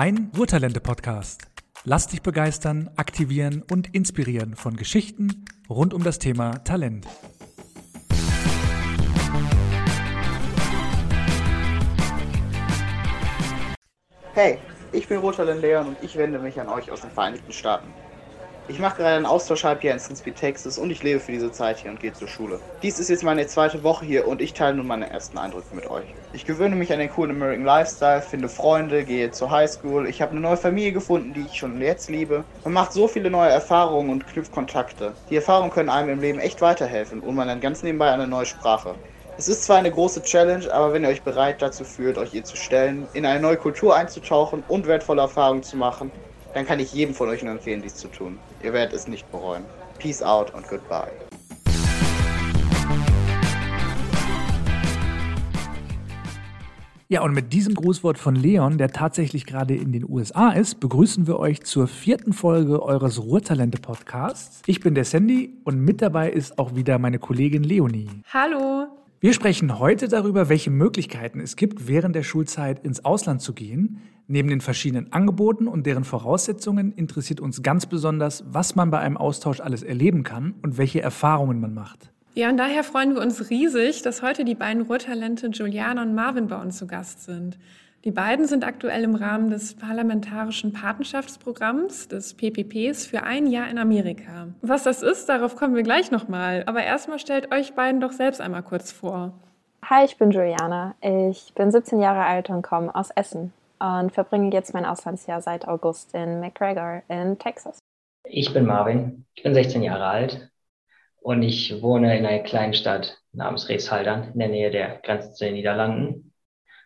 Dein Ruhrtalente-Podcast. Lass dich begeistern, aktivieren und inspirieren von Geschichten rund um das Thema Talent. Hey, ich bin Ruhrtalent Leon und ich wende mich an euch aus den Vereinigten Staaten. Ich mache gerade einen Austauschhalbjahr in Cincinnati, Texas und ich lebe für diese Zeit hier und gehe zur Schule. Dies ist jetzt meine zweite Woche hier und ich teile nun meine ersten Eindrücke mit euch. Ich gewöhne mich an den coolen American Lifestyle, finde Freunde, gehe zur Highschool, ich habe eine neue Familie gefunden, die ich schon jetzt liebe. Man macht so viele neue Erfahrungen und knüpft Kontakte. Die Erfahrungen können einem im Leben echt weiterhelfen und man lernt ganz nebenbei eine neue Sprache. Es ist zwar eine große Challenge, aber wenn ihr euch bereit dazu fühlt, euch ihr zu stellen, in eine neue Kultur einzutauchen und wertvolle Erfahrungen zu machen, dann kann ich jedem von euch nur empfehlen, dies zu tun. Ihr werdet es nicht bereuen. Peace out und goodbye. Ja, und mit diesem Grußwort von Leon, der tatsächlich gerade in den USA ist, begrüßen wir euch zur vierten Folge eures Ruhrtalente-Podcasts. Ich bin der Sandy und mit dabei ist auch wieder meine Kollegin Leonie. Hallo. Wir sprechen heute darüber, welche Möglichkeiten es gibt, während der Schulzeit ins Ausland zu gehen. Neben den verschiedenen Angeboten und deren Voraussetzungen interessiert uns ganz besonders, was man bei einem Austausch alles erleben kann und welche Erfahrungen man macht. Ja, und daher freuen wir uns riesig, dass heute die beiden Ruhrtalente Juliana und Marvin bei uns zu Gast sind. Die beiden sind aktuell im Rahmen des Parlamentarischen Patenschaftsprogramms, des PPPs, für ein Jahr in Amerika. Was das ist, darauf kommen wir gleich nochmal. Aber erstmal stellt euch beiden doch selbst einmal kurz vor. Hi, ich bin Juliana. Ich bin 17 Jahre alt und komme aus Essen und verbringe jetzt mein Auslandsjahr seit August in McGregor in Texas. Ich bin Marvin. Ich bin 16 Jahre alt und ich wohne in einer kleinen Stadt namens Reeshaldern in der Nähe der Grenze zu den Niederlanden.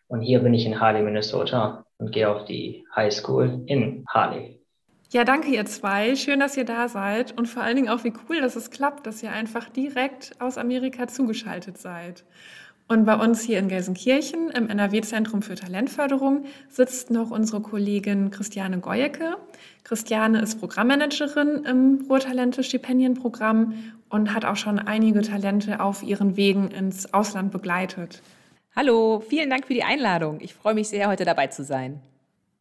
Und hier bin ich in Harley, Minnesota und gehe auf die High School in Harley. Ja, danke ihr zwei. Schön, dass ihr da seid und vor allen Dingen auch, wie cool, dass es klappt, dass ihr einfach direkt aus Amerika zugeschaltet seid. Und bei uns hier in Gelsenkirchen im NRW-Zentrum für Talentförderung sitzt noch unsere Kollegin Christiane Goyecke. Christiane ist Programmmanagerin im Ruhrtalente-Stipendienprogramm und hat auch schon einige Talente auf ihren Wegen ins Ausland begleitet. Hallo, vielen Dank für die Einladung. Ich freue mich sehr, heute dabei zu sein.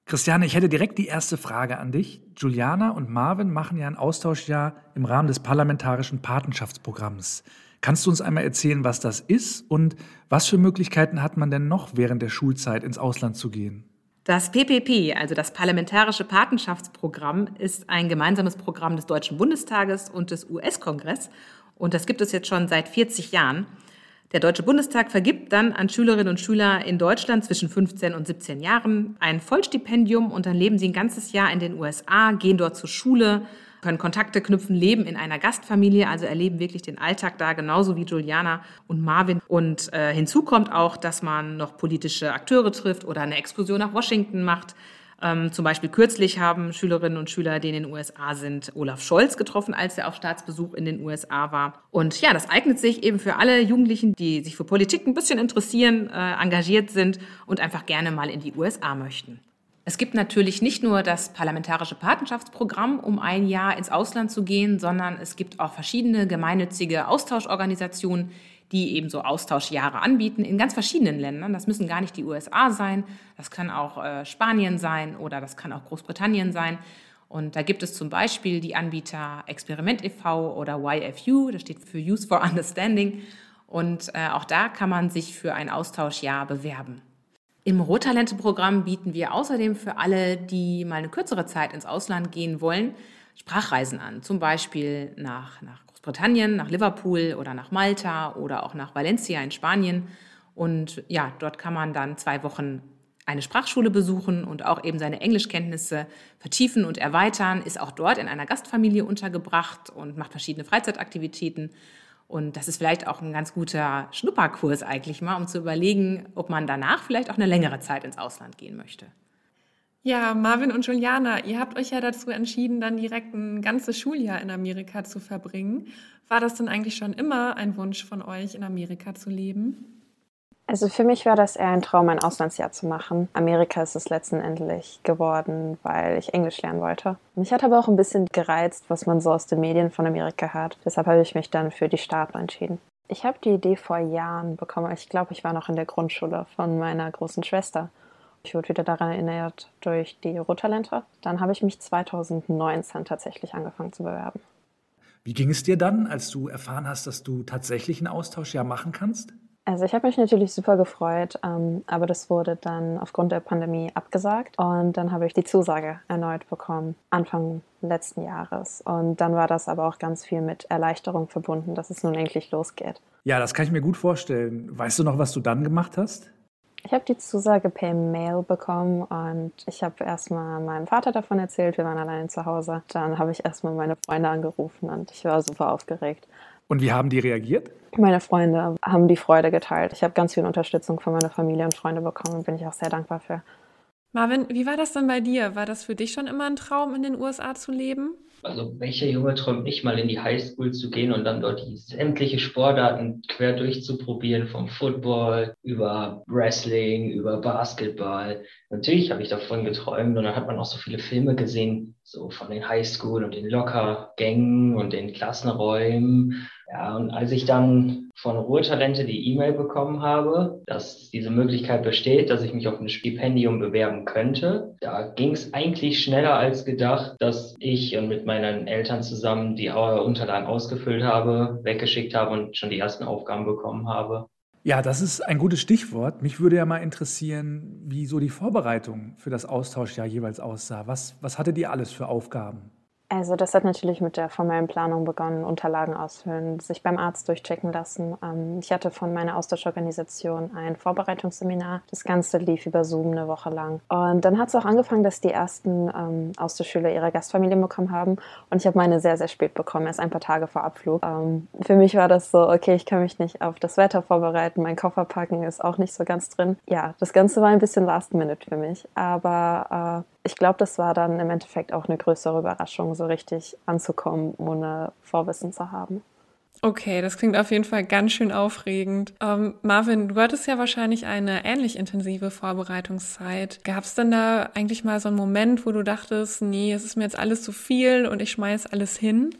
Christiane, ich hätte direkt die erste Frage an dich. Juliana und Marvin machen ja ein Austauschjahr im Rahmen des Parlamentarischen Patenschaftsprogramms. Kannst du uns einmal erzählen, was das ist und was für Möglichkeiten hat man denn noch während der Schulzeit ins Ausland zu gehen? Das PPP, also das Parlamentarische Patenschaftsprogramm, ist ein gemeinsames Programm des Deutschen Bundestages und des US-Kongress. Und das gibt es jetzt schon seit 40 Jahren. Der Deutsche Bundestag vergibt dann an Schülerinnen und Schüler in Deutschland zwischen 15 und 17 Jahren ein Vollstipendium und dann leben sie ein ganzes Jahr in den USA, gehen dort zur Schule, können Kontakte knüpfen, leben in einer Gastfamilie, also erleben wirklich den Alltag da, genauso wie Juliana und Marvin. Und äh, hinzu kommt auch, dass man noch politische Akteure trifft oder eine Exkursion nach Washington macht. Ähm, zum Beispiel kürzlich haben Schülerinnen und Schüler, die in den USA sind, Olaf Scholz getroffen, als er auf Staatsbesuch in den USA war. Und ja, das eignet sich eben für alle Jugendlichen, die sich für Politik ein bisschen interessieren, äh, engagiert sind und einfach gerne mal in die USA möchten. Es gibt natürlich nicht nur das Parlamentarische Patenschaftsprogramm, um ein Jahr ins Ausland zu gehen, sondern es gibt auch verschiedene gemeinnützige Austauschorganisationen, die eben so Austauschjahre anbieten in ganz verschiedenen Ländern. Das müssen gar nicht die USA sein, das kann auch äh, Spanien sein oder das kann auch Großbritannien sein. Und da gibt es zum Beispiel die Anbieter Experiment e.V. oder YFU, das steht für Youth for Understanding. Und äh, auch da kann man sich für ein Austauschjahr bewerben. Im Rottalente-Programm bieten wir außerdem für alle, die mal eine kürzere Zeit ins Ausland gehen wollen, Sprachreisen an. Zum Beispiel nach, nach Großbritannien, nach Liverpool oder nach Malta oder auch nach Valencia in Spanien. Und ja, dort kann man dann zwei Wochen eine Sprachschule besuchen und auch eben seine Englischkenntnisse vertiefen und erweitern, ist auch dort in einer Gastfamilie untergebracht und macht verschiedene Freizeitaktivitäten und das ist vielleicht auch ein ganz guter Schnupperkurs eigentlich mal, um zu überlegen, ob man danach vielleicht auch eine längere Zeit ins Ausland gehen möchte. Ja, Marvin und Juliana, ihr habt euch ja dazu entschieden, dann direkt ein ganzes Schuljahr in Amerika zu verbringen. War das denn eigentlich schon immer ein Wunsch von euch, in Amerika zu leben? Also für mich war das eher ein Traum, ein Auslandsjahr zu machen. Amerika ist es letztendlich geworden, weil ich Englisch lernen wollte. Mich hat aber auch ein bisschen gereizt, was man so aus den Medien von Amerika hört. Deshalb habe ich mich dann für die Staaten entschieden. Ich habe die Idee vor Jahren bekommen. Ich glaube, ich war noch in der Grundschule von meiner großen Schwester. Ich wurde wieder daran erinnert durch die Rohtalente. Dann habe ich mich 2019 tatsächlich angefangen zu bewerben. Wie ging es dir dann, als du erfahren hast, dass du tatsächlich einen Austausch ja machen kannst? Also ich habe mich natürlich super gefreut, ähm, aber das wurde dann aufgrund der Pandemie abgesagt und dann habe ich die Zusage erneut bekommen, Anfang letzten Jahres. Und dann war das aber auch ganz viel mit Erleichterung verbunden, dass es nun endlich losgeht. Ja, das kann ich mir gut vorstellen. Weißt du noch, was du dann gemacht hast? Ich habe die Zusage per Mail bekommen und ich habe erstmal meinem Vater davon erzählt, wir waren allein zu Hause. Dann habe ich erstmal meine Freunde angerufen und ich war super aufgeregt. Und wie haben die reagiert? Meine Freunde haben die Freude geteilt. Ich habe ganz viel Unterstützung von meiner Familie und Freunde bekommen und bin ich auch sehr dankbar für. Marvin, wie war das denn bei dir? War das für dich schon immer ein Traum, in den USA zu leben? Also welcher Junge träumt nicht mal in die Highschool zu gehen und dann dort die sämtliche Sportarten quer durchzuprobieren, vom Football über Wrestling, über Basketball. Natürlich habe ich davon geträumt und dann hat man auch so viele Filme gesehen, so von den Highschool und den Lockergängen und den Klassenräumen ja, und als ich dann von Ruhetalente die E-Mail bekommen habe, dass diese Möglichkeit besteht, dass ich mich auf ein Stipendium bewerben könnte, da ging es eigentlich schneller als gedacht, dass ich und mit meinen Eltern zusammen die Unterlagen ausgefüllt habe, weggeschickt habe und schon die ersten Aufgaben bekommen habe. Ja, das ist ein gutes Stichwort. Mich würde ja mal interessieren, wie so die Vorbereitung für das Austauschjahr jeweils aussah. Was, was hattet ihr alles für Aufgaben? Also das hat natürlich mit der formellen Planung begonnen, Unterlagen ausfüllen, sich beim Arzt durchchecken lassen. Ähm, ich hatte von meiner Austauschorganisation ein Vorbereitungsseminar. Das Ganze lief über Zoom eine Woche lang. Und dann hat es auch angefangen, dass die ersten ähm, Austauschschüler ihre Gastfamilien bekommen haben. Und ich habe meine sehr, sehr spät bekommen, erst ein paar Tage vor Abflug. Ähm, für mich war das so, okay, ich kann mich nicht auf das Wetter vorbereiten, mein Koffer packen ist auch nicht so ganz drin. Ja, das Ganze war ein bisschen Last Minute für mich. Aber äh, ich glaube, das war dann im Endeffekt auch eine größere Überraschung, so richtig anzukommen, ohne Vorwissen zu haben. Okay, das klingt auf jeden Fall ganz schön aufregend. Ähm, Marvin, du hattest ja wahrscheinlich eine ähnlich intensive Vorbereitungszeit. Gab es denn da eigentlich mal so einen Moment, wo du dachtest, nee, es ist mir jetzt alles zu viel und ich schmeiß alles hin?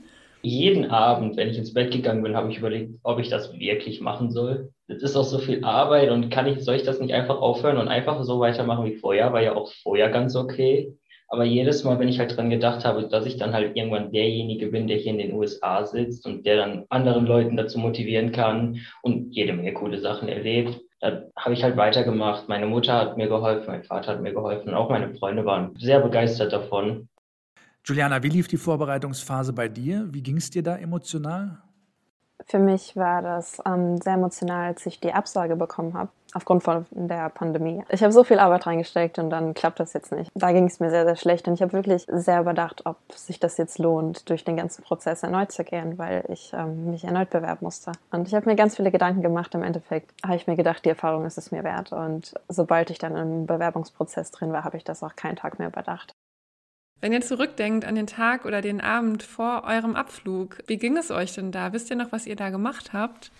Jeden Abend, wenn ich ins Bett gegangen bin, habe ich überlegt, ob ich das wirklich machen soll. Das ist auch so viel Arbeit und kann ich, soll ich das nicht einfach aufhören und einfach so weitermachen wie vorher? War ja auch vorher ganz okay. Aber jedes Mal, wenn ich halt dran gedacht habe, dass ich dann halt irgendwann derjenige bin, der hier in den USA sitzt und der dann anderen Leuten dazu motivieren kann und jede Menge coole Sachen erlebt, da habe ich halt weitergemacht. Meine Mutter hat mir geholfen, mein Vater hat mir geholfen auch meine Freunde waren sehr begeistert davon. Juliana, wie lief die Vorbereitungsphase bei dir? Wie ging es dir da emotional? Für mich war das ähm, sehr emotional, als ich die Absage bekommen habe, aufgrund von der Pandemie. Ich habe so viel Arbeit reingesteckt und dann klappt das jetzt nicht. Da ging es mir sehr, sehr schlecht und ich habe wirklich sehr überdacht, ob sich das jetzt lohnt, durch den ganzen Prozess erneut zu gehen, weil ich ähm, mich erneut bewerben musste. Und ich habe mir ganz viele Gedanken gemacht. Im Endeffekt habe ich mir gedacht, die Erfahrung ist es mir wert. Und sobald ich dann im Bewerbungsprozess drin war, habe ich das auch keinen Tag mehr überdacht. Wenn ihr zurückdenkt an den Tag oder den Abend vor eurem Abflug, wie ging es euch denn da? Wisst ihr noch, was ihr da gemacht habt?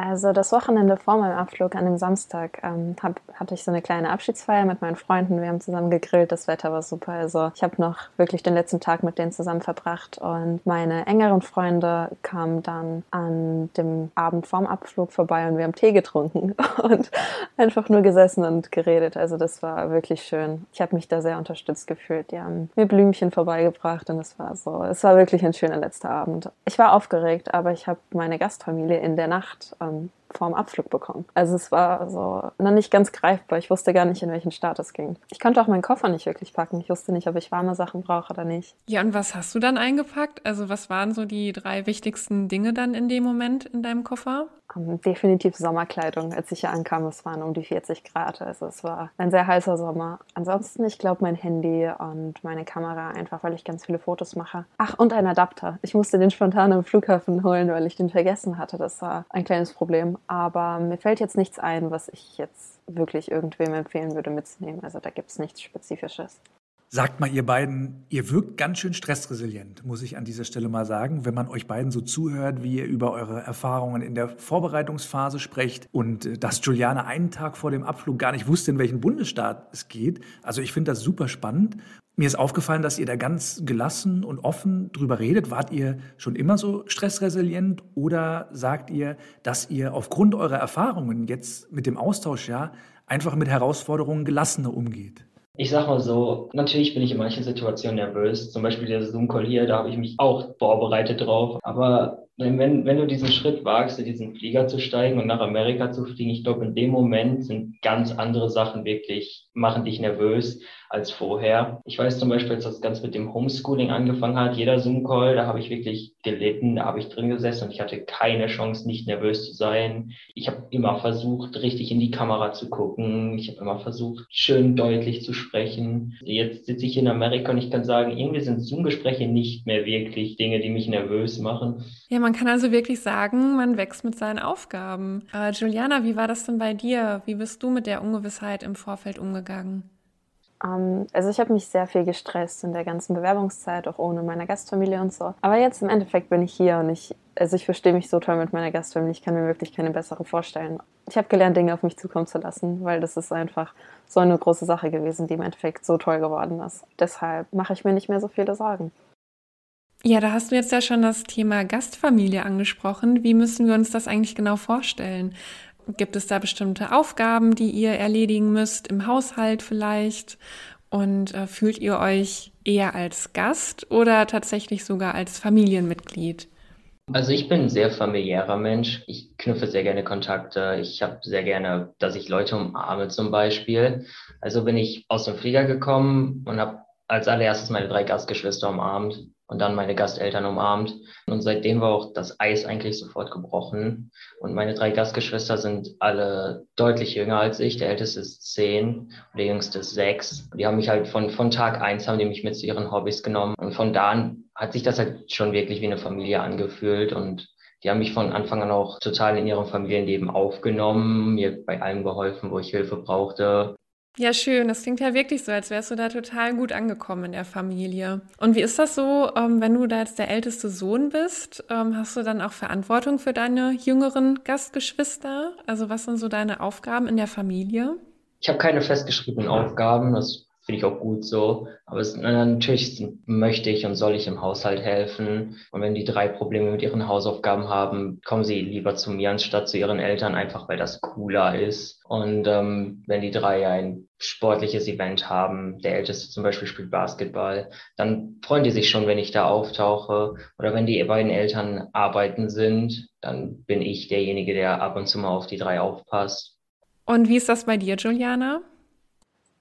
Also das Wochenende vor meinem Abflug an dem Samstag ähm, hab, hatte ich so eine kleine Abschiedsfeier mit meinen Freunden. Wir haben zusammen gegrillt, das Wetter war super. Also ich habe noch wirklich den letzten Tag mit denen zusammen verbracht und meine engeren Freunde kamen dann an dem Abend vorm Abflug vorbei und wir haben Tee getrunken und einfach nur gesessen und geredet. Also das war wirklich schön. Ich habe mich da sehr unterstützt gefühlt. Die haben mir Blümchen vorbeigebracht und es war so, es war wirklich ein schöner letzter Abend. Ich war aufgeregt, aber ich habe meine Gastfamilie in der Nacht ähm, vorm Abflug bekommen. Also es war so noch nicht ganz greifbar. Ich wusste gar nicht, in welchen Start es ging. Ich konnte auch meinen Koffer nicht wirklich packen. Ich wusste nicht, ob ich warme Sachen brauche oder nicht. Ja, und was hast du dann eingepackt? Also was waren so die drei wichtigsten Dinge dann in dem Moment in deinem Koffer? Um, definitiv Sommerkleidung. Als ich hier ankam, es waren um die 40 Grad. Also es war ein sehr heißer Sommer. Ansonsten, ich glaube, mein Handy und meine Kamera, einfach weil ich ganz viele Fotos mache. Ach, und ein Adapter. Ich musste den spontan am Flughafen holen, weil ich den vergessen hatte. Das war ein kleines Problem. Aber mir fällt jetzt nichts ein, was ich jetzt wirklich irgendwem empfehlen würde mitzunehmen. Also da gibt es nichts Spezifisches. Sagt mal, ihr beiden, ihr wirkt ganz schön stressresilient, muss ich an dieser Stelle mal sagen, wenn man euch beiden so zuhört, wie ihr über eure Erfahrungen in der Vorbereitungsphase sprecht und äh, dass Juliane einen Tag vor dem Abflug gar nicht wusste, in welchen Bundesstaat es geht. Also ich finde das super spannend. Mir ist aufgefallen, dass ihr da ganz gelassen und offen drüber redet. Wart ihr schon immer so stressresilient oder sagt ihr, dass ihr aufgrund eurer Erfahrungen jetzt mit dem Austausch ja einfach mit Herausforderungen gelassener umgeht? Ich sag mal so, natürlich bin ich in manchen Situationen nervös. Zum Beispiel der Zoom-Call hier, da habe ich mich auch vorbereitet drauf. Aber wenn, wenn du diesen Schritt wagst, in diesen Flieger zu steigen und nach Amerika zu fliegen, ich glaube, in dem Moment sind ganz andere Sachen wirklich, machen dich nervös als vorher. Ich weiß zum Beispiel, als das ganz mit dem Homeschooling angefangen hat, jeder Zoom-Call, da habe ich wirklich gelitten, da habe ich drin gesessen und ich hatte keine Chance, nicht nervös zu sein. Ich habe immer versucht, richtig in die Kamera zu gucken. Ich habe immer versucht, schön deutlich zu sprechen. Jetzt sitze ich in Amerika und ich kann sagen, irgendwie sind Zoom-Gespräche nicht mehr wirklich Dinge, die mich nervös machen. Ja, man kann also wirklich sagen, man wächst mit seinen Aufgaben. Aber Juliana, wie war das denn bei dir? Wie bist du mit der Ungewissheit im Vorfeld umgegangen? Ähm, also ich habe mich sehr viel gestresst in der ganzen Bewerbungszeit, auch ohne meine Gastfamilie und so. Aber jetzt im Endeffekt bin ich hier und ich, also ich verstehe mich so toll mit meiner Gastfamilie. Ich kann mir wirklich keine bessere vorstellen. Ich habe gelernt, Dinge auf mich zukommen zu lassen, weil das ist einfach so eine große Sache gewesen, die im Endeffekt so toll geworden ist. Deshalb mache ich mir nicht mehr so viele Sorgen. Ja, da hast du jetzt ja schon das Thema Gastfamilie angesprochen. Wie müssen wir uns das eigentlich genau vorstellen? Gibt es da bestimmte Aufgaben, die ihr erledigen müsst, im Haushalt vielleicht? Und äh, fühlt ihr euch eher als Gast oder tatsächlich sogar als Familienmitglied? Also ich bin ein sehr familiärer Mensch. Ich knüpfe sehr gerne Kontakte. Ich habe sehr gerne, dass ich Leute umarme zum Beispiel. Also bin ich aus dem Flieger gekommen und habe als allererstes meine drei Gastgeschwister umarmt und dann meine Gasteltern umarmt. Und seitdem war auch das Eis eigentlich sofort gebrochen. Und meine drei Gastgeschwister sind alle deutlich jünger als ich. Der älteste ist zehn und der jüngste ist sechs. Die haben mich halt von, von Tag eins haben die mich mit zu ihren Hobbys genommen. Und von da an hat sich das halt schon wirklich wie eine Familie angefühlt und die haben mich von Anfang an auch total in ihrem Familienleben aufgenommen, mir bei allem geholfen, wo ich Hilfe brauchte. Ja, schön. Das klingt ja wirklich so, als wärst du da total gut angekommen in der Familie. Und wie ist das so, ähm, wenn du da jetzt der älteste Sohn bist? Ähm, hast du dann auch Verantwortung für deine jüngeren Gastgeschwister? Also was sind so deine Aufgaben in der Familie? Ich habe keine festgeschriebenen Aufgaben. Das finde ich auch gut so. Aber es, natürlich möchte ich und soll ich im Haushalt helfen. Und wenn die drei Probleme mit ihren Hausaufgaben haben, kommen sie lieber zu mir anstatt zu ihren Eltern, einfach weil das cooler ist. Und ähm, wenn die drei ein sportliches Event haben, der Älteste zum Beispiel spielt Basketball, dann freuen die sich schon, wenn ich da auftauche. Oder wenn die beiden Eltern arbeiten sind, dann bin ich derjenige, der ab und zu mal auf die drei aufpasst. Und wie ist das bei dir, Juliana?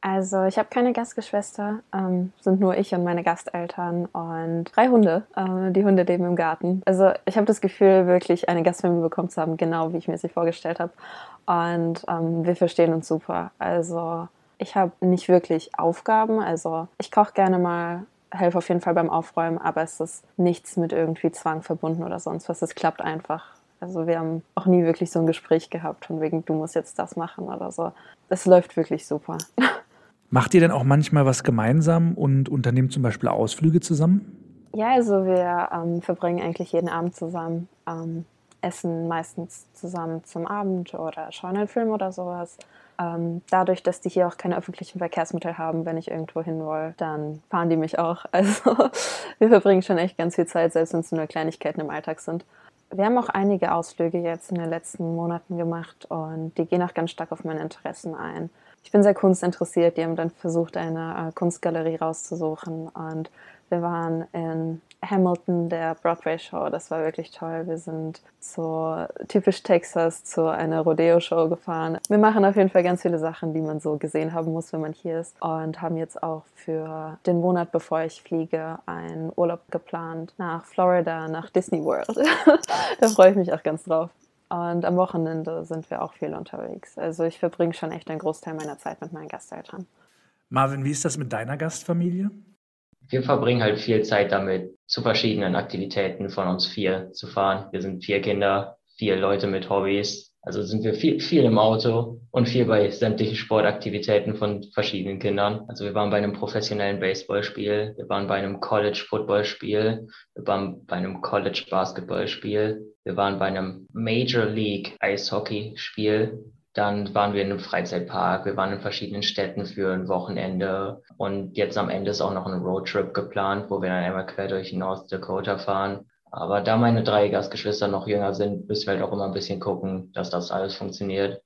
Also ich habe keine Gastgeschwister, ähm, sind nur ich und meine Gasteltern und drei Hunde. Äh, die Hunde leben im Garten. Also ich habe das Gefühl, wirklich eine Gastfamilie bekommen zu haben, genau wie ich mir sie vorgestellt habe. Und ähm, wir verstehen uns super. Also ich habe nicht wirklich Aufgaben. Also ich koche gerne mal, helfe auf jeden Fall beim Aufräumen, aber es ist nichts mit irgendwie Zwang verbunden oder sonst was. Es klappt einfach. Also wir haben auch nie wirklich so ein Gespräch gehabt von wegen, du musst jetzt das machen oder so. Es läuft wirklich super. Macht ihr denn auch manchmal was gemeinsam und unternehmt zum Beispiel Ausflüge zusammen? Ja, also wir ähm, verbringen eigentlich jeden Abend zusammen, ähm, essen meistens zusammen zum Abend oder schauen einen Film oder sowas. Ähm, dadurch, dass die hier auch keine öffentlichen Verkehrsmittel haben, wenn ich irgendwo hin will, dann fahren die mich auch. Also wir verbringen schon echt ganz viel Zeit, selbst wenn es nur Kleinigkeiten im Alltag sind. Wir haben auch einige Ausflüge jetzt in den letzten Monaten gemacht und die gehen auch ganz stark auf meine Interessen ein ich bin sehr kunstinteressiert. Die haben dann versucht, eine äh, Kunstgalerie rauszusuchen. Und wir waren in Hamilton, der Broadway-Show. Das war wirklich toll. Wir sind zu typisch Texas zu einer Rodeo-Show gefahren. Wir machen auf jeden Fall ganz viele Sachen, die man so gesehen haben muss, wenn man hier ist. Und haben jetzt auch für den Monat, bevor ich fliege, einen Urlaub geplant nach Florida, nach Disney World. da freue ich mich auch ganz drauf. Und am Wochenende sind wir auch viel unterwegs. Also ich verbringe schon echt einen Großteil meiner Zeit mit meinen Gasteltern. Marvin, wie ist das mit deiner Gastfamilie? Wir verbringen halt viel Zeit damit, zu verschiedenen Aktivitäten von uns vier zu fahren. Wir sind vier Kinder, vier Leute mit Hobbys. Also sind wir viel, viel im Auto und viel bei sämtlichen Sportaktivitäten von verschiedenen Kindern. Also wir waren bei einem professionellen Baseballspiel, wir waren bei einem College Footballspiel, wir waren bei einem College Basketballspiel, wir waren bei einem Major League Eishockey-Spiel. Dann waren wir in einem Freizeitpark, wir waren in verschiedenen Städten für ein Wochenende und jetzt am Ende ist auch noch ein Roadtrip geplant, wo wir dann einmal quer durch North Dakota fahren. Aber da meine drei Gastgeschwister noch jünger sind, müssen wir halt auch immer ein bisschen gucken, dass das alles funktioniert.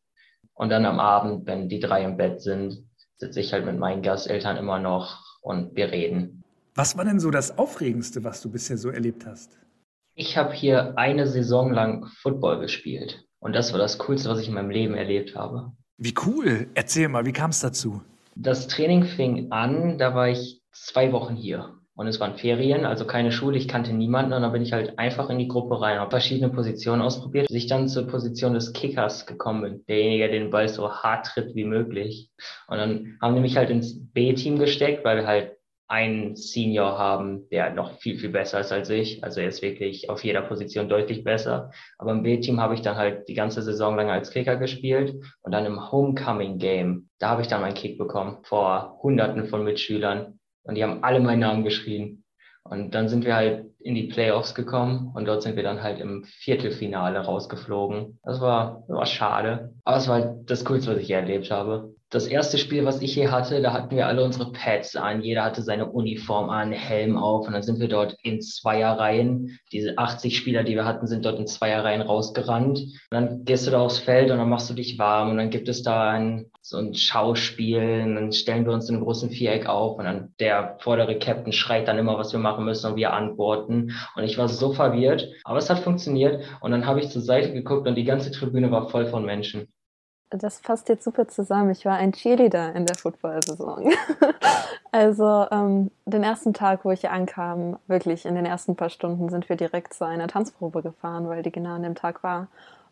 Und dann am Abend, wenn die drei im Bett sind, sitze ich halt mit meinen Gasteltern immer noch und wir reden. Was war denn so das Aufregendste, was du bisher so erlebt hast? Ich habe hier eine Saison lang Football gespielt. Und das war das Coolste, was ich in meinem Leben erlebt habe. Wie cool. Erzähl mal, wie kam es dazu? Das Training fing an, da war ich zwei Wochen hier. Und es waren Ferien, also keine Schule, ich kannte niemanden und dann bin ich halt einfach in die Gruppe rein, habe verschiedene Positionen ausprobiert, bis ich dann zur Position des Kickers gekommen bin, derjenige, der den Ball so hart tritt wie möglich. Und dann haben die mich halt ins B-Team gesteckt, weil wir halt einen Senior haben, der noch viel, viel besser ist als ich. Also er ist wirklich auf jeder Position deutlich besser. Aber im B-Team habe ich dann halt die ganze Saison lang als Kicker gespielt und dann im Homecoming-Game, da habe ich dann meinen Kick bekommen vor Hunderten von Mitschülern und die haben alle meinen Namen geschrien. Und dann sind wir halt in die Playoffs gekommen und dort sind wir dann halt im Viertelfinale rausgeflogen. Das war, war schade, aber es war halt das Coolste, was ich hier erlebt habe das erste Spiel, was ich hier hatte, da hatten wir alle unsere Pads an. Jeder hatte seine Uniform an, Helm auf. Und dann sind wir dort in Zweierreihen. Diese 80 Spieler, die wir hatten, sind dort in Zweierreihen rausgerannt. Und dann gehst du da aufs Feld und dann machst du dich warm. Und dann gibt es da ein, so ein Schauspiel. Und dann stellen wir uns in einem großen Viereck auf. Und dann der vordere Captain schreit dann immer, was wir machen müssen. Und wir antworten. Und ich war so verwirrt. Aber es hat funktioniert. Und dann habe ich zur Seite geguckt und die ganze Tribüne war voll von Menschen das passt jetzt super zusammen. Ich war ein Cheerleader in der Football-Saison. also ähm, den ersten Tag, wo ich ankam, wirklich in den ersten paar Stunden sind wir direkt zu einer Tanzprobe gefahren, weil die genau an dem Tag war.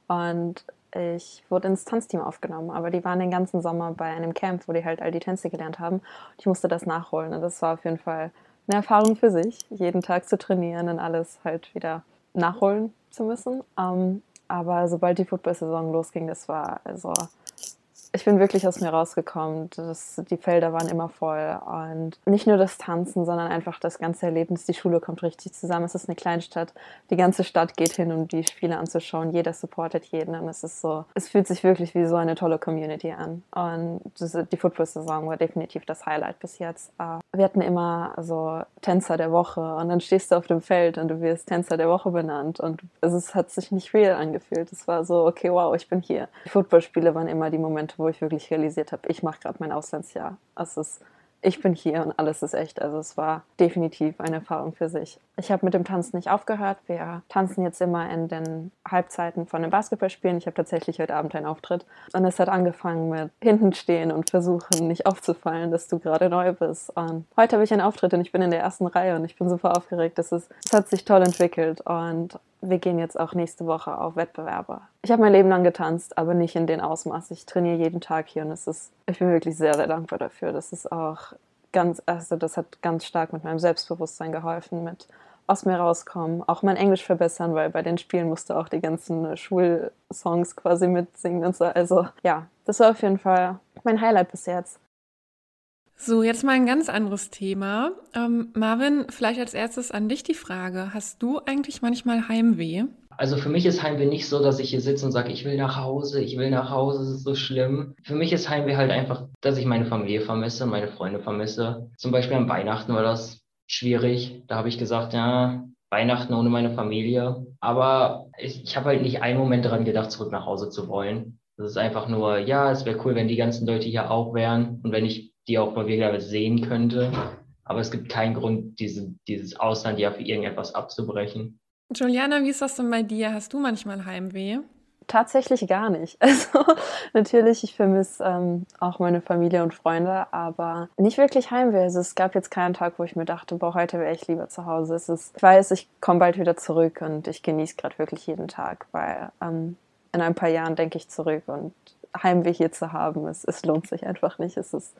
Und ich wurde ins Tanzteam aufgenommen, aber die waren den ganzen Sommer bei einem Camp, wo die halt all die Tänze gelernt haben. Ich musste das nachholen. Und das war auf jeden Fall eine Erfahrung für sich, jeden Tag zu trainieren und alles halt wieder nachholen zu müssen. Ähm, aber sobald die Football-Saison losging, das war also ich bin wirklich aus mir rausgekommen. Das, die Felder waren immer voll. Und nicht nur das Tanzen, sondern einfach das ganze Erlebnis. Die Schule kommt richtig zusammen. Es ist eine Kleinstadt. Die ganze Stadt geht hin, um die Spiele anzuschauen. Jeder supportet jeden. Und es ist so, es fühlt sich wirklich wie so eine tolle Community an. Und das, die Football-Saison war definitiv das Highlight bis jetzt. Äh, wir hatten immer so Tänzer der Woche. Und dann stehst du auf dem Feld und du wirst Tänzer der Woche benannt. Und es hat sich nicht real angefühlt. Es war so, okay, wow, ich bin hier. Die Footballspiele waren immer die Momente, wo ich wirklich realisiert habe, ich mache gerade mein Auslandsjahr. Es ist ich bin hier und alles ist echt. Also es war definitiv eine Erfahrung für sich. Ich habe mit dem Tanzen nicht aufgehört. Wir tanzen jetzt immer in den Halbzeiten von den Basketballspielen. Ich habe tatsächlich heute Abend einen Auftritt. Und es hat angefangen mit hinten stehen und versuchen, nicht aufzufallen, dass du gerade neu bist. Und heute habe ich einen Auftritt und ich bin in der ersten Reihe und ich bin super aufgeregt. Es, ist, es hat sich toll entwickelt und wir gehen jetzt auch nächste Woche auf Wettbewerbe. Ich habe mein Leben lang getanzt, aber nicht in den Ausmaß. Ich trainiere jeden Tag hier und es ist, ich bin wirklich sehr, sehr dankbar dafür. Das ist auch ganz, also das hat ganz stark mit meinem Selbstbewusstsein geholfen, mit aus mir rauskommen, auch mein Englisch verbessern, weil bei den Spielen musste auch die ganzen Schulsongs quasi mitsingen und so. Also ja, das war auf jeden Fall mein Highlight bis jetzt. So, jetzt mal ein ganz anderes Thema. Ähm, Marvin, vielleicht als erstes an dich die Frage. Hast du eigentlich manchmal Heimweh? Also für mich ist Heimweh nicht so, dass ich hier sitze und sage, ich will nach Hause, ich will nach Hause, es ist so schlimm. Für mich ist Heimweh halt einfach, dass ich meine Familie vermisse, meine Freunde vermisse. Zum Beispiel am Weihnachten war das schwierig. Da habe ich gesagt, ja, Weihnachten ohne meine Familie. Aber ich, ich habe halt nicht einen Moment daran gedacht, zurück nach Hause zu wollen. Das ist einfach nur, ja, es wäre cool, wenn die ganzen Leute hier auch wären und wenn ich die auch mal wieder sehen könnte. Aber es gibt keinen Grund, diese, dieses Ausland ja für irgendetwas abzubrechen. Juliana, wie ist das denn bei dir? Hast du manchmal Heimweh? Tatsächlich gar nicht. Also natürlich, ich vermisse ähm, auch meine Familie und Freunde, aber nicht wirklich Heimweh. Also, es gab jetzt keinen Tag, wo ich mir dachte, boah, heute wäre ich lieber zu Hause. Es ist, ich weiß, ich komme bald wieder zurück und ich genieße gerade wirklich jeden Tag, weil ähm, in ein paar Jahren denke ich zurück und Heimweh hier zu haben, es, es lohnt sich einfach nicht. Es ist,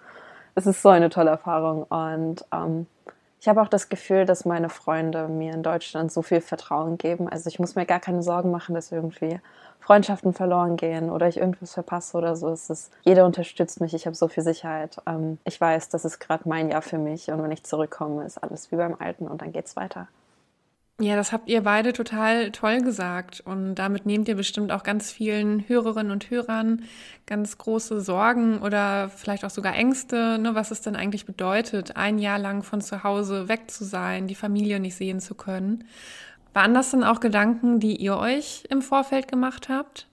es ist so eine tolle Erfahrung und ähm, ich habe auch das Gefühl, dass meine Freunde mir in Deutschland so viel Vertrauen geben. Also ich muss mir gar keine Sorgen machen, dass irgendwie Freundschaften verloren gehen oder ich irgendwas verpasse oder so. Es ist, jeder unterstützt mich, ich habe so viel Sicherheit. Ähm, ich weiß, das ist gerade mein Jahr für mich und wenn ich zurückkomme, ist alles wie beim Alten und dann geht's weiter. Ja, das habt ihr beide total toll gesagt. Und damit nehmt ihr bestimmt auch ganz vielen Hörerinnen und Hörern ganz große Sorgen oder vielleicht auch sogar Ängste, ne, was es denn eigentlich bedeutet, ein Jahr lang von zu Hause weg zu sein, die Familie nicht sehen zu können. Waren das denn auch Gedanken, die ihr euch im Vorfeld gemacht habt?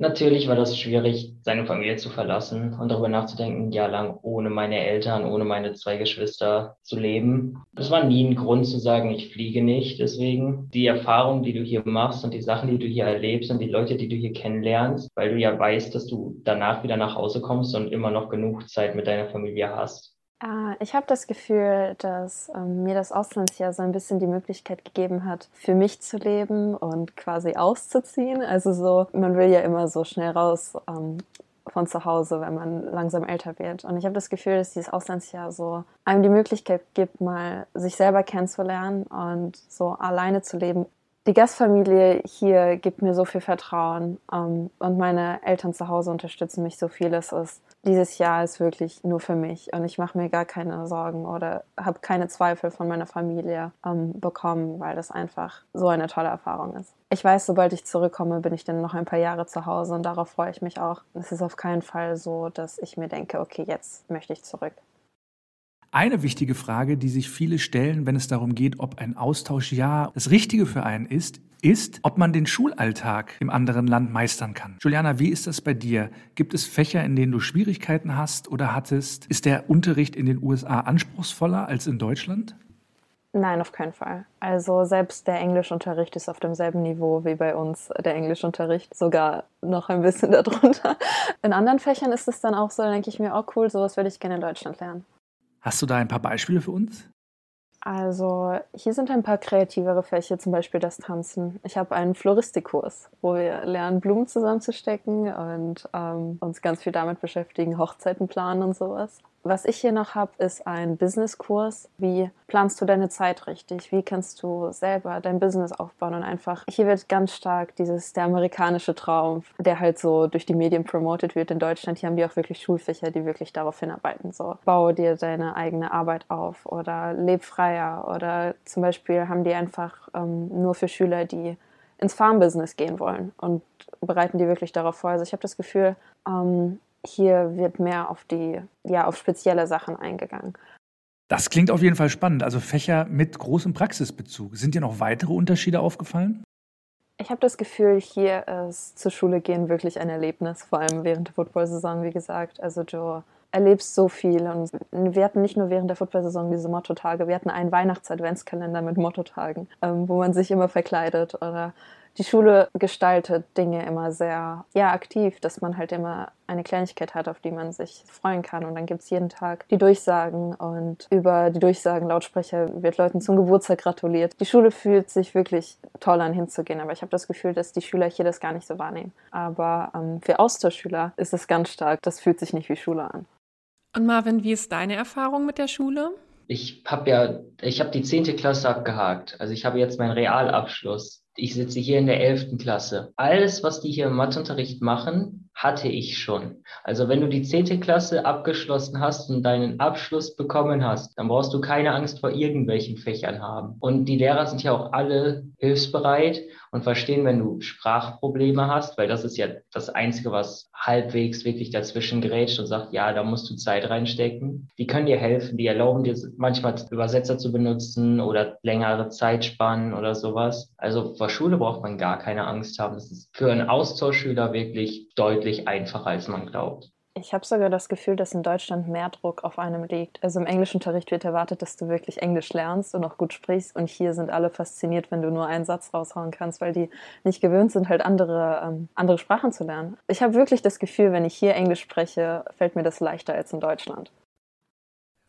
Natürlich war das schwierig, seine Familie zu verlassen und darüber nachzudenken, ein Jahr lang ohne meine Eltern, ohne meine zwei Geschwister zu leben. Es war nie ein Grund zu sagen, ich fliege nicht. Deswegen die Erfahrung, die du hier machst und die Sachen, die du hier erlebst und die Leute, die du hier kennenlernst, weil du ja weißt, dass du danach wieder nach Hause kommst und immer noch genug Zeit mit deiner Familie hast. Ah, ich habe das Gefühl, dass ähm, mir das Auslandsjahr so ein bisschen die Möglichkeit gegeben hat, für mich zu leben und quasi auszuziehen. Also so, man will ja immer so schnell raus ähm, von zu Hause, wenn man langsam älter wird. Und ich habe das Gefühl, dass dieses Auslandsjahr so einem die Möglichkeit gibt, mal sich selber kennenzulernen und so alleine zu leben, die Gastfamilie hier gibt mir so viel Vertrauen ähm, und meine Eltern zu Hause unterstützen mich so viel. Es ist, dieses Jahr ist wirklich nur für mich und ich mache mir gar keine Sorgen oder habe keine Zweifel von meiner Familie ähm, bekommen, weil das einfach so eine tolle Erfahrung ist. Ich weiß, sobald ich zurückkomme, bin ich dann noch ein paar Jahre zu Hause und darauf freue ich mich auch. Es ist auf keinen Fall so, dass ich mir denke, okay, jetzt möchte ich zurück. Eine wichtige Frage, die sich viele stellen, wenn es darum geht, ob ein Austauschjahr das Richtige für einen ist, ist, ob man den Schulalltag im anderen Land meistern kann. Juliana, wie ist das bei dir? Gibt es Fächer, in denen du Schwierigkeiten hast oder hattest? Ist der Unterricht in den USA anspruchsvoller als in Deutschland? Nein, auf keinen Fall. Also selbst der Englischunterricht ist auf demselben Niveau wie bei uns der Englischunterricht, sogar noch ein bisschen darunter. In anderen Fächern ist es dann auch so, da denke ich mir, oh cool, sowas würde ich gerne in Deutschland lernen. Hast du da ein paar Beispiele für uns? Also hier sind ein paar kreativere Fächer, zum Beispiel das Tanzen. Ich habe einen Floristikkurs, wo wir lernen, Blumen zusammenzustecken und ähm, uns ganz viel damit beschäftigen, Hochzeiten planen und sowas. Was ich hier noch habe, ist ein Businesskurs. Wie planst du deine Zeit richtig? Wie kannst du selber dein Business aufbauen? Und einfach, hier wird ganz stark dieses, der amerikanische Traum, der halt so durch die Medien promotet wird in Deutschland. Hier haben die auch wirklich Schulfächer, die wirklich darauf hinarbeiten. So, baue dir deine eigene Arbeit auf oder leb freier. Oder zum Beispiel haben die einfach ähm, nur für Schüler, die ins Farmbusiness gehen wollen und bereiten die wirklich darauf vor. Also ich habe das Gefühl, ähm, hier wird mehr auf die, ja, auf spezielle Sachen eingegangen. Das klingt auf jeden Fall spannend. Also Fächer mit großem Praxisbezug. Sind dir noch weitere Unterschiede aufgefallen? Ich habe das Gefühl, hier ist zur Schule gehen wirklich ein Erlebnis, vor allem während der Football-Saison, wie gesagt. Also du erlebst so viel und wir hatten nicht nur während der Football-Saison diese Motto-Tage, wir hatten einen Weihnachts-Adventskalender mit Motto-Tagen, ähm, wo man sich immer verkleidet oder die Schule gestaltet Dinge immer sehr ja, aktiv, dass man halt immer eine Kleinigkeit hat, auf die man sich freuen kann. Und dann gibt es jeden Tag die Durchsagen und über die Durchsagen Lautsprecher wird Leuten zum Geburtstag gratuliert. Die Schule fühlt sich wirklich toll an hinzugehen, aber ich habe das Gefühl, dass die Schüler hier das gar nicht so wahrnehmen. Aber ähm, für Austauschschüler ist es ganz stark, das fühlt sich nicht wie Schule an. Und Marvin, wie ist deine Erfahrung mit der Schule? Ich habe ja, ich habe die zehnte Klasse abgehakt. Also ich habe jetzt meinen Realabschluss. Ich sitze hier in der elften Klasse. Alles, was die hier im Matheunterricht machen, hatte ich schon. Also wenn du die zehnte Klasse abgeschlossen hast und deinen Abschluss bekommen hast, dann brauchst du keine Angst vor irgendwelchen Fächern haben. Und die Lehrer sind ja auch alle hilfsbereit und verstehen, wenn du Sprachprobleme hast, weil das ist ja das Einzige, was halbwegs wirklich dazwischen gerätscht und sagt, ja, da musst du Zeit reinstecken. Die können dir helfen, die erlauben dir manchmal Übersetzer zu benutzen oder längere Zeitspannen oder sowas. Also vor Schule braucht man gar keine Angst haben. Das ist für einen Austauschschüler wirklich deutlich einfacher, als man glaubt. Ich habe sogar das Gefühl, dass in Deutschland mehr Druck auf einem liegt. Also im Englischunterricht wird erwartet, dass du wirklich Englisch lernst und auch gut sprichst. Und hier sind alle fasziniert, wenn du nur einen Satz raushauen kannst, weil die nicht gewöhnt sind, halt andere, ähm, andere Sprachen zu lernen. Ich habe wirklich das Gefühl, wenn ich hier Englisch spreche, fällt mir das leichter als in Deutschland.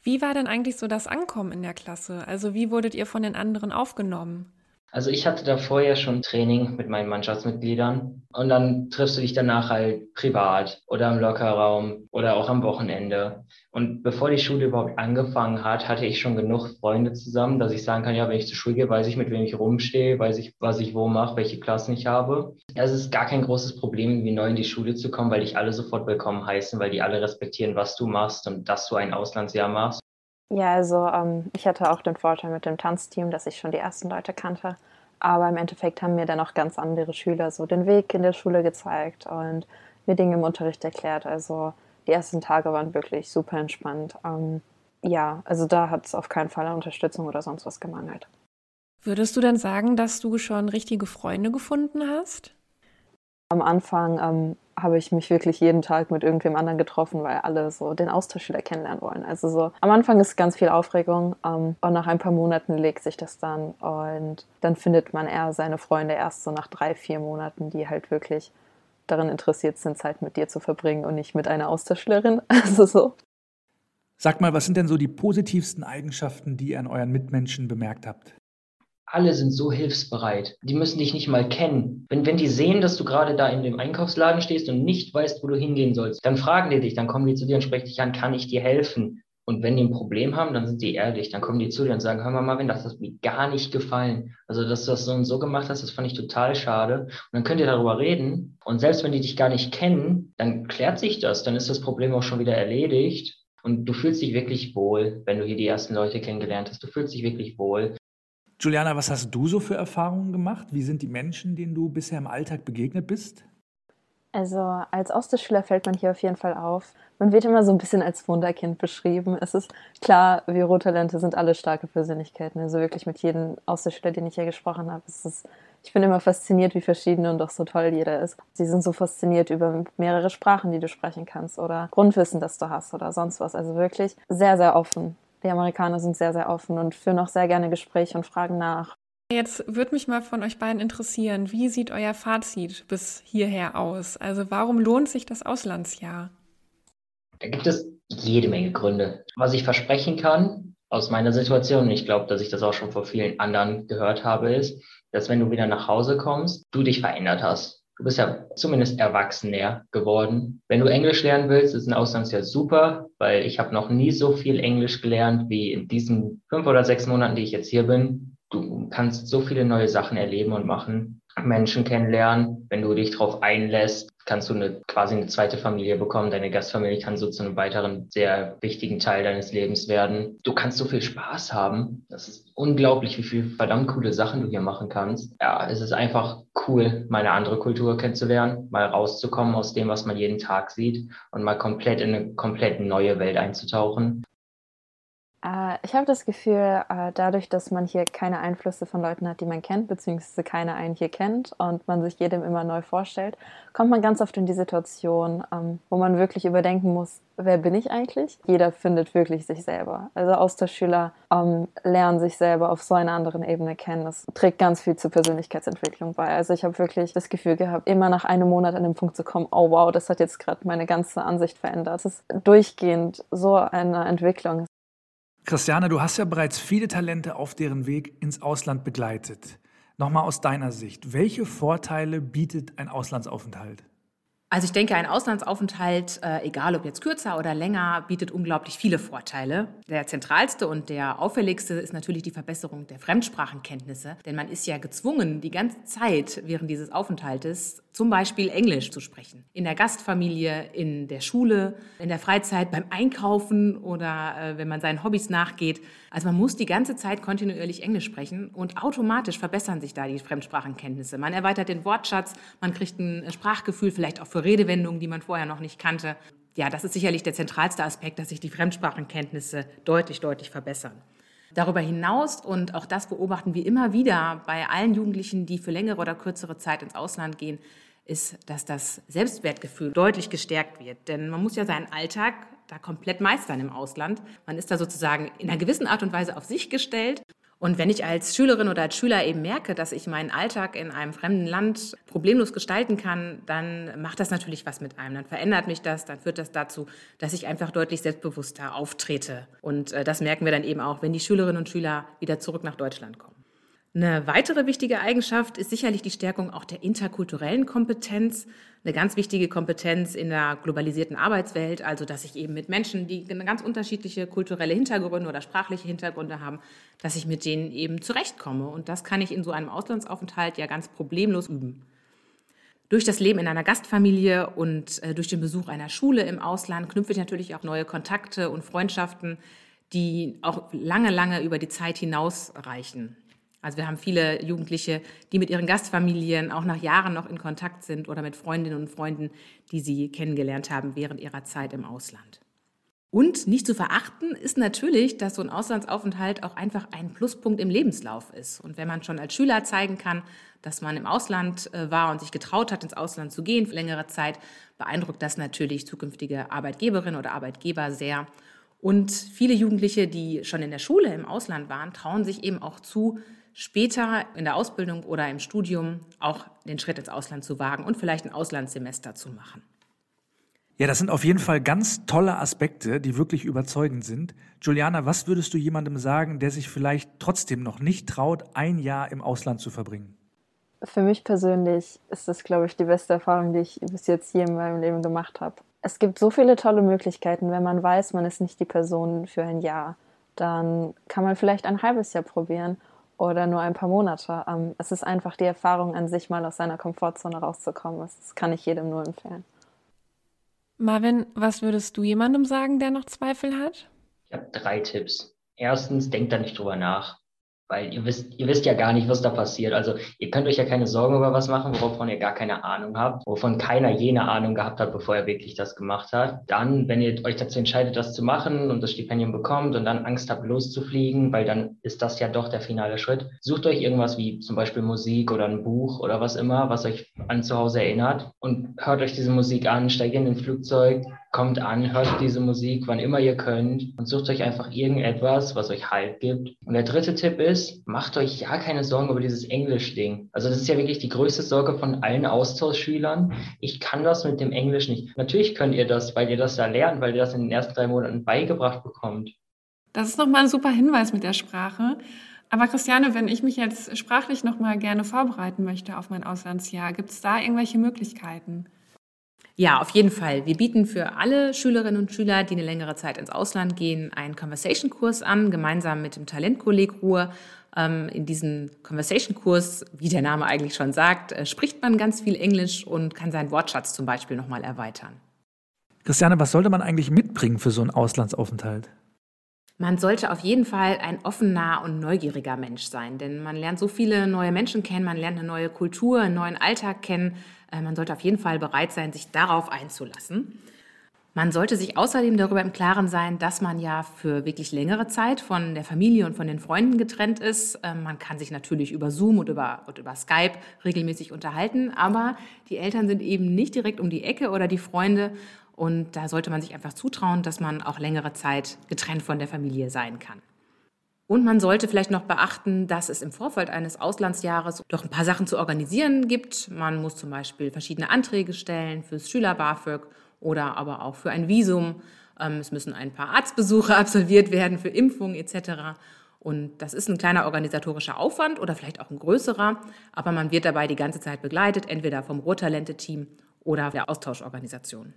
Wie war denn eigentlich so das Ankommen in der Klasse? Also wie wurdet ihr von den anderen aufgenommen? Also ich hatte da vorher schon Training mit meinen Mannschaftsmitgliedern und dann triffst du dich danach halt privat oder im Lockerraum oder auch am Wochenende. Und bevor die Schule überhaupt angefangen hat, hatte ich schon genug Freunde zusammen, dass ich sagen kann, ja, wenn ich zur Schule gehe, weiß ich, mit wem ich rumstehe, weiß ich, was ich wo mache, welche Klassen ich habe. Also es ist gar kein großes Problem, wie neu in die Schule zu kommen, weil dich alle sofort willkommen heißen, weil die alle respektieren, was du machst und dass du ein Auslandsjahr machst. Ja, also ähm, ich hatte auch den Vorteil mit dem Tanzteam, dass ich schon die ersten Leute kannte. Aber im Endeffekt haben mir dann auch ganz andere Schüler so den Weg in der Schule gezeigt und mir Dinge im Unterricht erklärt. Also die ersten Tage waren wirklich super entspannt. Ähm, ja, also da hat es auf keinen Fall an Unterstützung oder sonst was gemangelt. Würdest du denn sagen, dass du schon richtige Freunde gefunden hast? Am Anfang ähm, habe ich mich wirklich jeden Tag mit irgendwem anderen getroffen, weil alle so den Austausch wieder kennenlernen wollen. Also so am Anfang ist ganz viel Aufregung ähm, und nach ein paar Monaten legt sich das dann und dann findet man eher seine Freunde erst so nach drei, vier Monaten, die halt wirklich daran interessiert sind, Zeit mit dir zu verbringen und nicht mit einer Austauschlerin. Also so. Sag mal, was sind denn so die positivsten Eigenschaften, die ihr an euren Mitmenschen bemerkt habt? Alle sind so hilfsbereit. Die müssen dich nicht mal kennen. Wenn, wenn die sehen, dass du gerade da in dem Einkaufsladen stehst und nicht weißt, wo du hingehen sollst, dann fragen die dich, dann kommen die zu dir und sprechen dich an, kann ich dir helfen? Und wenn die ein Problem haben, dann sind die ehrlich, dann kommen die zu dir und sagen, hör mal, Marvin, das hat mir gar nicht gefallen. Also, dass du das so und so gemacht hast, das fand ich total schade. Und dann könnt ihr darüber reden. Und selbst wenn die dich gar nicht kennen, dann klärt sich das, dann ist das Problem auch schon wieder erledigt. Und du fühlst dich wirklich wohl, wenn du hier die ersten Leute kennengelernt hast. Du fühlst dich wirklich wohl. Juliana, was hast du so für Erfahrungen gemacht? Wie sind die Menschen, denen du bisher im Alltag begegnet bist? Also als Austauschschüler fällt man hier auf jeden Fall auf. Man wird immer so ein bisschen als Wunderkind beschrieben. Es ist klar, wir Rottalente sind alle starke Persönlichkeiten. Also wirklich mit jedem Austauschschüler, den ich hier gesprochen habe, ist es ich bin immer fasziniert, wie verschieden und doch so toll jeder ist. Sie sind so fasziniert über mehrere Sprachen, die du sprechen kannst oder Grundwissen, das du hast oder sonst was. Also wirklich sehr, sehr offen. Die Amerikaner sind sehr, sehr offen und führen auch sehr gerne Gespräche und fragen nach. Jetzt würde mich mal von euch beiden interessieren, wie sieht euer Fazit bis hierher aus? Also warum lohnt sich das Auslandsjahr? Da gibt es jede Menge Gründe. Was ich versprechen kann aus meiner Situation, und ich glaube, dass ich das auch schon vor vielen anderen gehört habe, ist, dass wenn du wieder nach Hause kommst, du dich verändert hast. Du bist ja zumindest erwachsener geworden. Wenn du Englisch lernen willst, ist ein Auslandsjahr super, weil ich habe noch nie so viel Englisch gelernt wie in diesen fünf oder sechs Monaten, die ich jetzt hier bin. Du kannst so viele neue Sachen erleben und machen. Menschen kennenlernen. Wenn du dich darauf einlässt, kannst du eine, quasi eine zweite Familie bekommen. Deine Gastfamilie kann so zu einem weiteren sehr wichtigen Teil deines Lebens werden. Du kannst so viel Spaß haben. Das ist unglaublich, wie viele verdammt coole Sachen du hier machen kannst. Ja, es ist einfach cool, mal eine andere Kultur kennenzulernen, mal rauszukommen aus dem, was man jeden Tag sieht und mal komplett in eine komplett neue Welt einzutauchen. Äh, ich habe das Gefühl, äh, dadurch, dass man hier keine Einflüsse von Leuten hat, die man kennt, beziehungsweise keiner einen hier kennt und man sich jedem immer neu vorstellt, kommt man ganz oft in die Situation, ähm, wo man wirklich überdenken muss, wer bin ich eigentlich? Jeder findet wirklich sich selber. Also Austauschschüler ähm, lernen sich selber auf so einer anderen Ebene kennen. Das trägt ganz viel zur Persönlichkeitsentwicklung bei. Also ich habe wirklich das Gefühl gehabt, immer nach einem Monat an den Punkt zu kommen, oh wow, das hat jetzt gerade meine ganze Ansicht verändert. Es ist durchgehend so eine Entwicklung. Christiane, du hast ja bereits viele Talente auf deren Weg ins Ausland begleitet. Nochmal aus deiner Sicht, welche Vorteile bietet ein Auslandsaufenthalt? Also ich denke, ein Auslandsaufenthalt, äh, egal ob jetzt kürzer oder länger, bietet unglaublich viele Vorteile. Der zentralste und der auffälligste ist natürlich die Verbesserung der Fremdsprachenkenntnisse, denn man ist ja gezwungen, die ganze Zeit während dieses Aufenthaltes zum Beispiel Englisch zu sprechen. In der Gastfamilie, in der Schule, in der Freizeit, beim Einkaufen oder äh, wenn man seinen Hobbys nachgeht. Also man muss die ganze Zeit kontinuierlich Englisch sprechen und automatisch verbessern sich da die Fremdsprachenkenntnisse. Man erweitert den Wortschatz, man kriegt ein Sprachgefühl vielleicht auch für Redewendungen, die man vorher noch nicht kannte. Ja, das ist sicherlich der zentralste Aspekt, dass sich die Fremdsprachenkenntnisse deutlich, deutlich verbessern. Darüber hinaus, und auch das beobachten wir immer wieder bei allen Jugendlichen, die für längere oder kürzere Zeit ins Ausland gehen, ist, dass das Selbstwertgefühl deutlich gestärkt wird. Denn man muss ja seinen Alltag da komplett meistern im Ausland. Man ist da sozusagen in einer gewissen Art und Weise auf sich gestellt und wenn ich als Schülerin oder als Schüler eben merke, dass ich meinen Alltag in einem fremden Land problemlos gestalten kann, dann macht das natürlich was mit einem. Dann verändert mich das, dann führt das dazu, dass ich einfach deutlich selbstbewusster auftrete. Und äh, das merken wir dann eben auch, wenn die Schülerinnen und Schüler wieder zurück nach Deutschland kommen. Eine weitere wichtige Eigenschaft ist sicherlich die Stärkung auch der interkulturellen Kompetenz. Eine ganz wichtige Kompetenz in der globalisierten Arbeitswelt, also dass ich eben mit Menschen, die ganz unterschiedliche kulturelle Hintergründe oder sprachliche Hintergründe haben, dass ich mit denen eben zurechtkomme. Und das kann ich in so einem Auslandsaufenthalt ja ganz problemlos üben. Durch das Leben in einer Gastfamilie und äh, durch den Besuch einer Schule im Ausland knüpfe ich natürlich auch neue Kontakte und Freundschaften, die auch lange, lange über die Zeit hinaus reichen. Also wir haben viele Jugendliche, die mit ihren Gastfamilien auch nach Jahren noch in Kontakt sind oder mit Freundinnen und Freunden, die sie kennengelernt haben während ihrer Zeit im Ausland. Und nicht zu verachten ist natürlich, dass so ein Auslandsaufenthalt auch einfach ein Pluspunkt im Lebenslauf ist. Und wenn man schon als Schüler zeigen kann, dass man im Ausland äh, war und sich getraut hat, ins Ausland zu gehen für längere Zeit, beeindruckt das natürlich zukünftige Arbeitgeberinnen oder Arbeitgeber sehr. Und viele Jugendliche, die schon in der Schule im Ausland waren, trauen sich eben auch zu, später in der Ausbildung oder im Studium auch den Schritt ins Ausland zu wagen und vielleicht ein Auslandssemester zu machen. Ja, das sind auf jeden Fall ganz tolle Aspekte, die wirklich überzeugend sind. Juliana, was würdest du jemandem sagen, der sich vielleicht trotzdem noch nicht traut, ein Jahr im Ausland zu verbringen? Für mich persönlich ist das, glaube ich, die beste Erfahrung, die ich bis jetzt hier in meinem Leben gemacht habe. Es gibt so viele tolle Möglichkeiten, wenn man weiß, man ist nicht die Person für ein Jahr. Dann kann man vielleicht ein halbes Jahr probieren oder nur ein paar Monate. Ähm, es ist einfach die Erfahrung an sich, mal aus seiner Komfortzone rauszukommen. Das kann ich jedem nur empfehlen. Marvin, was würdest du jemandem sagen, der noch Zweifel hat? Ich habe drei Tipps. Erstens, denkt da nicht drüber nach weil ihr wisst, ihr wisst ja gar nicht, was da passiert. Also ihr könnt euch ja keine Sorgen über was machen, wovon ihr gar keine Ahnung habt, wovon keiner jene Ahnung gehabt hat, bevor er wirklich das gemacht hat. Dann, wenn ihr euch dazu entscheidet, das zu machen und das Stipendium bekommt und dann Angst habt, loszufliegen, weil dann ist das ja doch der finale Schritt, sucht euch irgendwas wie zum Beispiel Musik oder ein Buch oder was immer, was euch an zu Hause erinnert und hört euch diese Musik an, steigt in ein Flugzeug, kommt an, hört diese Musik, wann immer ihr könnt und sucht euch einfach irgendetwas, was euch Halt gibt. Und der dritte Tipp ist, macht euch ja keine Sorgen über dieses Englisch-Ding. Also das ist ja wirklich die größte Sorge von allen Austauschschülern. Ich kann das mit dem Englisch nicht. Natürlich könnt ihr das, weil ihr das da lernt, weil ihr das in den ersten drei Monaten beigebracht bekommt. Das ist nochmal ein super Hinweis mit der Sprache. Aber Christiane, wenn ich mich jetzt sprachlich nochmal gerne vorbereiten möchte auf mein Auslandsjahr, gibt es da irgendwelche Möglichkeiten? Ja, auf jeden Fall. Wir bieten für alle Schülerinnen und Schüler, die eine längere Zeit ins Ausland gehen, einen Conversation-Kurs an, gemeinsam mit dem Talentkolleg Ruhr. Ähm, in diesem Conversation-Kurs, wie der Name eigentlich schon sagt, äh, spricht man ganz viel Englisch und kann seinen Wortschatz zum Beispiel nochmal erweitern. Christiane, was sollte man eigentlich mitbringen für so einen Auslandsaufenthalt? Man sollte auf jeden Fall ein offener und neugieriger Mensch sein, denn man lernt so viele neue Menschen kennen, man lernt eine neue Kultur, einen neuen Alltag kennen. Äh, man sollte auf jeden Fall bereit sein, sich darauf einzulassen. Man sollte sich außerdem darüber im Klaren sein, dass man ja für wirklich längere Zeit von der Familie und von den Freunden getrennt ist. Ähm, man kann sich natürlich über Zoom und über, und über Skype regelmäßig unterhalten, aber die Eltern sind eben nicht direkt um die Ecke oder die Freunde. Und da sollte man sich einfach zutrauen, dass man auch längere Zeit getrennt von der Familie sein kann. Und man sollte vielleicht noch beachten, dass es im Vorfeld eines Auslandsjahres doch ein paar Sachen zu organisieren gibt. Man muss zum Beispiel verschiedene Anträge stellen fürs Schüler-BAföG oder aber auch für ein Visum. Ähm, es müssen ein paar Arztbesuche absolviert werden für Impfungen etc. Und das ist ein kleiner organisatorischer Aufwand oder vielleicht auch ein größerer, aber man wird dabei die ganze Zeit begleitet, entweder vom Rohtalente-Team oder der Austauschorganisation.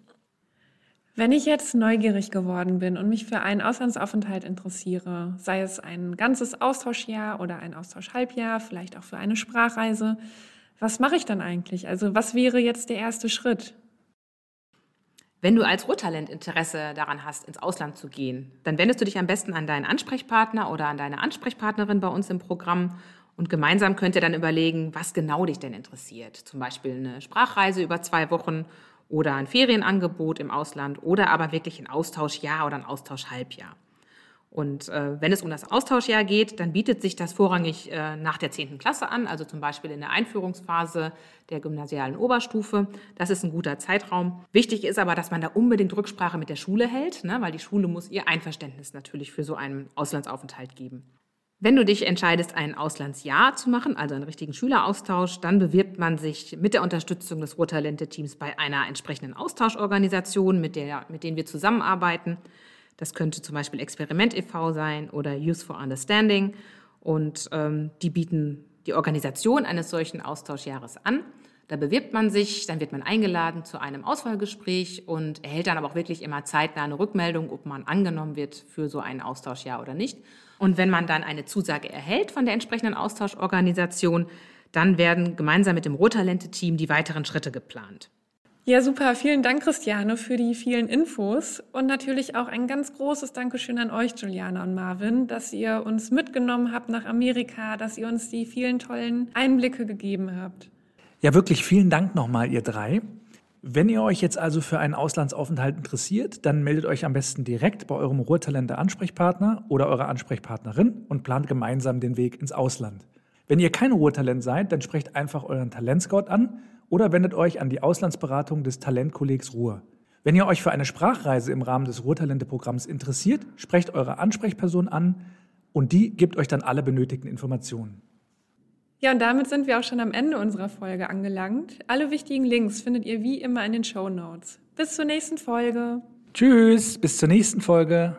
Wenn ich jetzt neugierig geworden bin und mich für einen Auslandsaufenthalt interessiere, sei es ein ganzes Austauschjahr oder ein Austauschhalbjahr, vielleicht auch für eine Sprachreise, was mache ich dann eigentlich? Also was wäre jetzt der erste Schritt? Wenn du als Ruhrtalent Interesse daran hast, ins Ausland zu gehen, dann wendest du dich am besten an deinen Ansprechpartner oder an deine Ansprechpartnerin bei uns im Programm und gemeinsam könnt ihr dann überlegen, was genau dich denn interessiert. Zum Beispiel eine Sprachreise über zwei Wochen oder ein Ferienangebot im Ausland oder aber wirklich ein Austauschjahr oder ein Austauschhalbjahr. Und äh, wenn es um das Austauschjahr geht, dann bietet sich das vorrangig äh, nach der 10. Klasse an, also zum Beispiel in der Einführungsphase der gymnasialen Oberstufe. Das ist ein guter Zeitraum. Wichtig ist aber, dass man da unbedingt Rücksprache mit der Schule hält, ne, weil die Schule muss ihr Einverständnis natürlich für so einen Auslandsaufenthalt geben. Wenn du dich entscheidest, ein Auslandsjahr zu machen, also einen richtigen Schüleraustausch, dann bewirbt man sich mit der Unterstützung des Ruhrtalente-Teams bei einer entsprechenden Austauschorganisation, mit, der, mit denen wir zusammenarbeiten. Das könnte zum Beispiel Experiment e.V. sein oder Youth for Understanding. Und ähm, die bieten die Organisation eines solchen Austauschjahres an. Da bewirbt man sich, dann wird man eingeladen zu einem Auswahlgespräch und erhält dann aber auch wirklich immer zeitnah eine Rückmeldung, ob man angenommen wird für so ein Austauschjahr oder nicht. Und wenn man dann eine Zusage erhält von der entsprechenden Austauschorganisation, dann werden gemeinsam mit dem Rohtalente-Team die weiteren Schritte geplant. Ja, super. Vielen Dank, Christiane, für die vielen Infos. Und natürlich auch ein ganz großes Dankeschön an euch, Juliana und Marvin, dass ihr uns mitgenommen habt nach Amerika, dass ihr uns die vielen tollen Einblicke gegeben habt. Ja, wirklich vielen Dank nochmal, ihr drei. Wenn ihr euch jetzt also für einen Auslandsaufenthalt interessiert, dann meldet euch am besten direkt bei eurem Ruhrtalente Ansprechpartner oder eurer Ansprechpartnerin und plant gemeinsam den Weg ins Ausland. Wenn ihr kein Ruhrtalent seid, dann sprecht einfach euren Talentscout an oder wendet euch an die Auslandsberatung des Talentkollegs Ruhr. Wenn ihr euch für eine Sprachreise im Rahmen des Ruhrtalente-Programms interessiert, sprecht eure Ansprechperson an und die gibt euch dann alle benötigten Informationen. Ja, und damit sind wir auch schon am Ende unserer Folge angelangt. Alle wichtigen Links findet ihr wie immer in den Show Notes. Bis zur nächsten Folge. Tschüss, bis zur nächsten Folge.